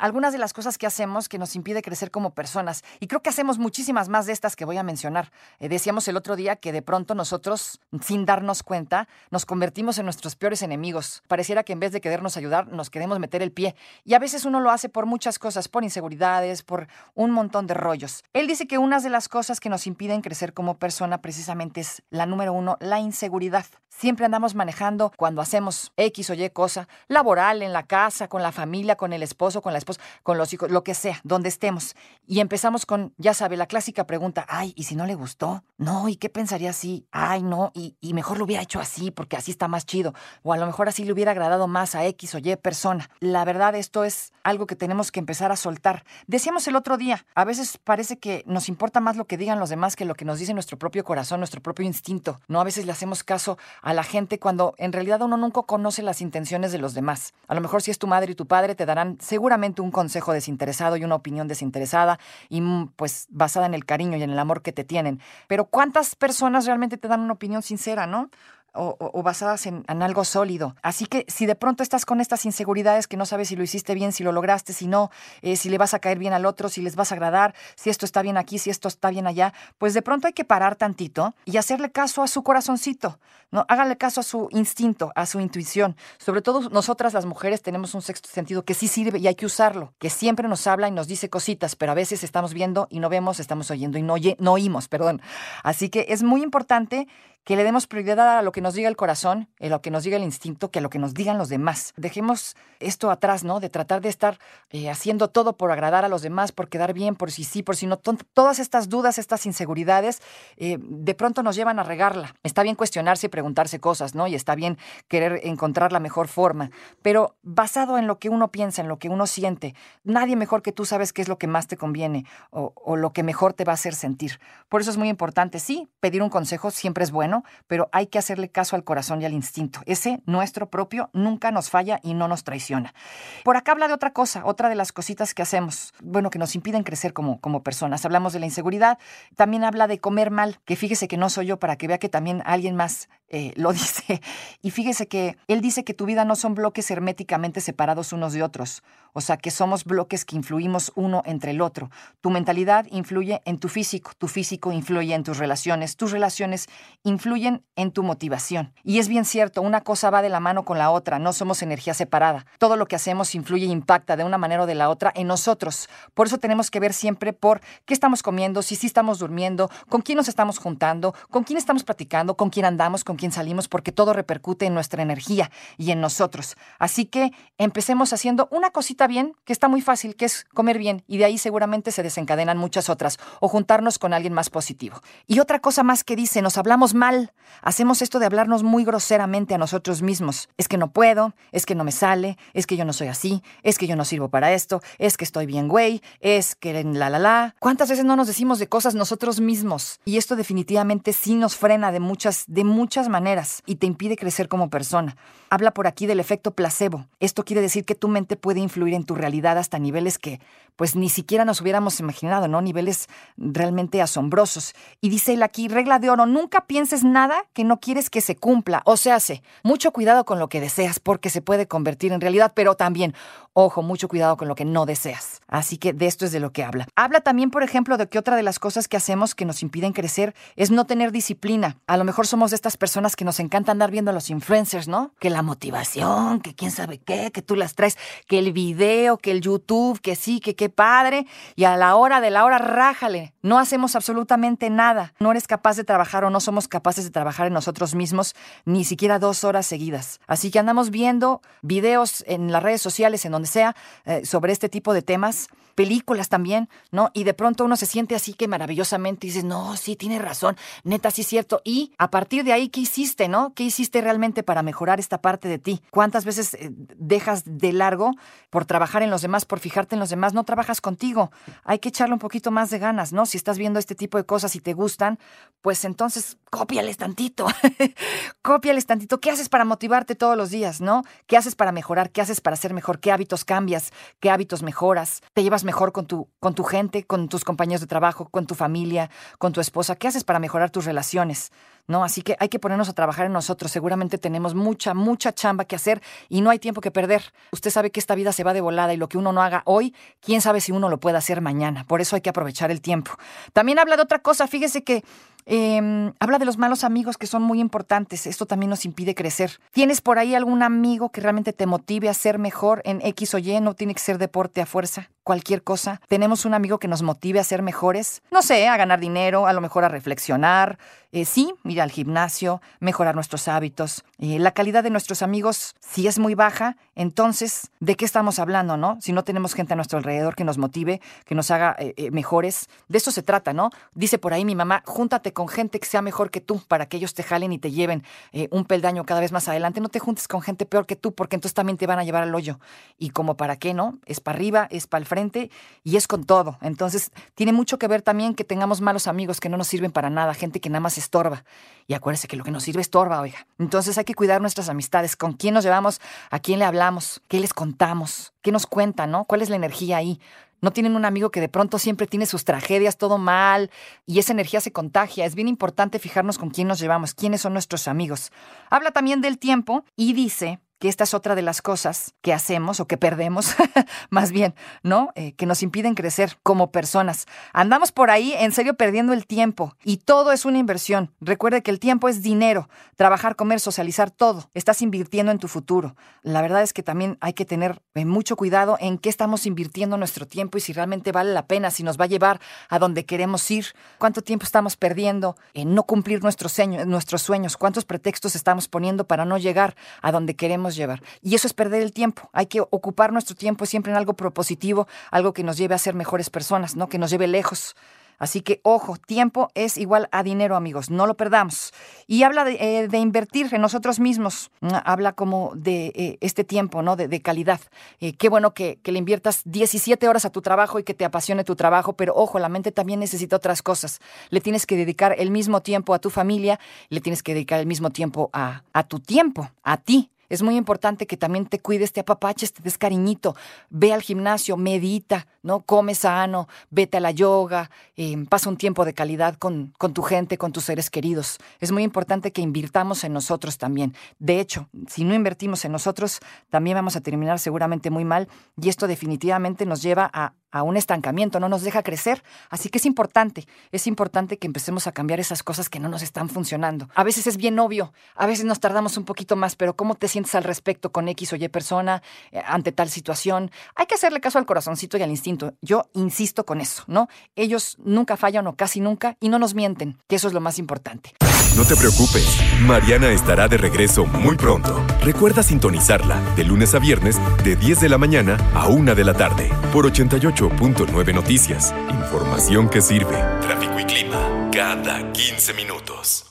Algunas de las cosas que hacemos que nos impide crecer como personas. Y creo que hacemos muchísimas más de estas que voy a mencionar. Eh, decíamos el otro día que de pronto nosotros, sin darnos cuenta, nos convertimos en nuestros peores enemigos. Pareciera que en vez de querernos ayudar, nos queremos meter el pie. Y a veces uno lo hace por muchas cosas, por inseguridades, por un montón de rollos. Él dice que una de las cosas que nos impiden crecer como persona precisamente es la número uno, la inseguridad. Siempre andamos manejando cuando hacemos X o Y cosa, laboral, en la casa, con la familia, con el esposo, con la esposa con los hijos, lo que sea, donde estemos. Y empezamos con, ya sabe, la clásica pregunta, ay, ¿y si no le gustó? No, ¿y qué pensaría así? Ay, no, y, y mejor lo hubiera hecho así, porque así está más chido. O a lo mejor así le hubiera agradado más a X o Y persona. La verdad, esto es algo que tenemos que empezar a soltar. Decíamos el otro día, a veces parece que nos importa más lo que digan los demás que lo que nos dice nuestro propio corazón, nuestro propio instinto. No, a veces le hacemos caso a la gente cuando en realidad uno nunca conoce las intenciones de los demás. A lo mejor si es tu madre y tu padre te darán seguramente un consejo desinteresado y una opinión desinteresada y mm, pues basada en el cariño y en el amor que te tienen. Pero ¿cuántas personas realmente te dan una opinión sincera, no? O, basadas en, algo sólido. Así que si de pronto estás con estas inseguridades que no sabes si lo hiciste bien, si lo lograste, si no, eh, si le vas a caer bien al otro, si les vas a agradar, si esto está bien aquí, si esto está bien allá, pues de pronto hay que parar tantito y hacerle caso a su corazoncito, ¿no? Háganle caso a su instinto, a su intuición. Sobre todo nosotras las mujeres tenemos un sexto sentido que sí sirve y hay que usarlo, que siempre nos habla y nos dice cositas, pero a veces estamos viendo y no vemos, estamos oyendo y no, no oímos, perdón. Así que es muy importante que le demos prioridad a lo que nos diga el corazón, a lo que nos diga el instinto, que a lo que nos digan los demás. Dejemos esto atrás, ¿no? De tratar de estar eh, haciendo todo por agradar a los demás, por quedar bien, por si sí, por si no. Todas estas dudas, estas inseguridades, eh, de pronto nos llevan a regarla. Está bien cuestionarse y preguntarse cosas, ¿no? Y está bien querer encontrar la mejor forma, pero basado en lo que uno piensa, en lo que uno siente, nadie mejor que tú sabes qué es lo que más te conviene o, o lo que mejor te va a hacer sentir. Por eso es muy importante, sí, pedir un consejo siempre es bueno pero hay que hacerle caso al corazón y al instinto. Ese, nuestro propio, nunca nos falla y no nos traiciona. Por acá habla de otra cosa, otra de las cositas que hacemos, bueno, que nos impiden crecer como, como personas. Hablamos de la inseguridad, también habla de comer mal, que fíjese que no soy yo para que vea que también alguien más eh, lo dice. Y fíjese que él dice que tu vida no son bloques herméticamente separados unos de otros, o sea, que somos bloques que influimos uno entre el otro. Tu mentalidad influye en tu físico, tu físico influye en tus relaciones, tus relaciones influyen en tu motivación. Y es bien cierto, una cosa va de la mano con la otra, no somos energía separada. Todo lo que hacemos influye e impacta de una manera o de la otra en nosotros. Por eso tenemos que ver siempre por qué estamos comiendo, si sí estamos durmiendo, con quién nos estamos juntando, con quién estamos platicando, con quién andamos, con quién salimos, porque todo repercute en nuestra energía y en nosotros. Así que empecemos haciendo una cosita bien, que está muy fácil, que es comer bien, y de ahí seguramente se desencadenan muchas otras, o juntarnos con alguien más positivo. Y otra cosa más que dice, nos hablamos mal, hacemos esto de hablarnos muy groseramente a nosotros mismos. Es que no puedo, es que no me sale, es que yo no soy así, es que yo no sirvo para esto, es que estoy bien güey, es que la la la. ¿Cuántas veces no nos decimos de cosas nosotros mismos? Y esto definitivamente sí nos frena de muchas, de muchas maneras y te impide crecer como persona. Habla por aquí del efecto placebo. Esto quiere decir que tu mente puede influir en tu realidad hasta niveles que pues ni siquiera nos hubiéramos imaginado, ¿no? Niveles realmente asombrosos. Y dice él aquí, regla de oro, nunca pienses nada que no quieres que se cumpla. O sea, hace mucho cuidado con lo que deseas porque se puede convertir en realidad, pero también, ojo, mucho cuidado con lo que no deseas. Así que de esto es de lo que habla. Habla también, por ejemplo, de que otra de las cosas que hacemos que nos impiden crecer es no tener disciplina. A lo mejor somos de estas personas que nos encanta andar viendo a los influencers, ¿no? Que la motivación, que quién sabe qué, que tú las traes, que el video, que el YouTube, que sí, que qué padre. Y a la hora de la hora, rájale. No hacemos absolutamente nada. No eres capaz de trabajar o no somos capaces de trabajar en nosotros mismos ni siquiera dos horas seguidas. Así que andamos viendo videos en las redes sociales, en donde sea, eh, sobre este tipo de temas películas también, ¿no? Y de pronto uno se siente así que maravillosamente dices, no, sí, tiene razón, neta, sí es cierto. Y a partir de ahí, ¿qué hiciste, no? ¿Qué hiciste realmente para mejorar esta parte de ti? ¿Cuántas veces eh, dejas de largo por trabajar en los demás, por fijarte en los demás? No trabajas contigo. Hay que echarle un poquito más de ganas, ¿no? Si estás viendo este tipo de cosas y te gustan, pues entonces cópiales tantito, cópiales tantito. ¿Qué haces para motivarte todos los días, no? ¿Qué haces para mejorar? ¿Qué haces para ser mejor? ¿Qué hábitos cambias? ¿Qué hábitos mejoras? ¿Te llevas mejor con tu, con tu gente, con tus compañeros de trabajo, con tu familia, con tu esposa? ¿Qué haces para mejorar tus relaciones? ¿No? Así que hay que ponernos a trabajar en nosotros. Seguramente tenemos mucha, mucha chamba que hacer y no hay tiempo que perder. Usted sabe que esta vida se va de volada y lo que uno no haga hoy, quién sabe si uno lo puede hacer mañana. Por eso hay que aprovechar el tiempo. También habla de otra cosa. Fíjese que Em, habla de los malos amigos que son muy importantes. Esto también nos impide crecer. ¿Tienes por ahí algún amigo que realmente te motive a ser mejor en X o Y? No tiene que ser deporte a fuerza, cualquier cosa. ¿Tenemos un amigo que nos motive a ser mejores? No sé, a ganar dinero, a lo mejor a reflexionar. Eh, sí, ir al gimnasio, mejorar nuestros hábitos. Eh, la calidad de nuestros amigos, si es muy baja, entonces, ¿de qué estamos hablando, no? Si no tenemos gente a nuestro alrededor que nos motive, que nos haga eh, mejores. De eso se trata, ¿no? Dice por ahí mi mamá, júntate con gente que sea mejor que tú para que ellos te jalen y te lleven un peldaño cada vez más adelante. No te juntes con gente peor que tú porque entonces también te van a llevar al hoyo. Y como para qué, ¿no? Es para arriba, es para el frente y es con todo. Entonces tiene mucho que ver también que tengamos malos amigos que no nos sirven para nada, gente que nada más estorba. Y acuérdese que lo que nos sirve estorba, oiga. Entonces hay que cuidar nuestras amistades, con quién nos llevamos, a quién le hablamos, qué les contamos, qué nos cuentan, ¿no? ¿Cuál es la energía ahí? No tienen un amigo que de pronto siempre tiene sus tragedias, todo mal, y esa energía se contagia. Es bien importante fijarnos con quién nos llevamos, quiénes son nuestros amigos. Habla también del tiempo y dice que esta es otra de las cosas que hacemos o que perdemos, más bien, ¿no? Eh, que nos impiden crecer como personas. Andamos por ahí en serio perdiendo el tiempo y todo es una inversión. Recuerde que el tiempo es dinero. Trabajar, comer, socializar, todo. Estás invirtiendo en tu futuro. La verdad es que también hay que tener eh, mucho cuidado en qué estamos invirtiendo nuestro tiempo y si realmente vale la pena, si nos va a llevar a donde queremos ir, cuánto tiempo estamos perdiendo en no cumplir nuestros sueños, nuestros sueños, cuántos pretextos estamos poniendo para no llegar a donde queremos llevar. Y eso es perder el tiempo. Hay que ocupar nuestro tiempo siempre en algo propositivo, algo que nos lleve a ser mejores personas, ¿no? Que nos lleve lejos. Así que, ojo, tiempo es igual a dinero, amigos, no lo perdamos. Y habla de, eh, invertir en nosotros mismos, habla como de eh, este tiempo, ¿no? De, calidad. Eh, qué bueno que, que, le inviertas 17 horas a tu trabajo y que te apasione tu trabajo, pero ojo, la mente también necesita otras cosas. Le tienes que dedicar el mismo tiempo a tu familia, le tienes que dedicar el mismo tiempo a, a tu tiempo, a ti es muy importante que también te cuides, te apapaches, te des cariñito, ve al gimnasio, medita, ¿no? Come sano, vete a la yoga, em, pasa un tiempo de calidad con, con tu gente, con tus seres queridos. Es muy importante que invirtamos en nosotros también. De hecho, si no invertimos en nosotros, también vamos a terminar seguramente muy mal y esto definitivamente nos lleva a a un estancamiento, no nos deja crecer. Así que es importante, es importante que empecemos a cambiar esas cosas que no nos están funcionando. A veces es bien obvio, a veces nos tardamos un poquito más, pero ¿cómo te sientes al respecto con X o Y persona eh, ante tal situación? Hay que hacerle caso al corazoncito y al instinto. Yo insisto con eso, ¿no? Ellos nunca fallan o casi nunca y no nos mienten, que eso es lo más importante. No te preocupes, Mariana estará de regreso muy pronto. Recuerda sintonizarla de lunes a viernes de 10 de la mañana a 1 de la tarde por 88.9 Noticias. Información que sirve. Tráfico y clima cada 15 minutos.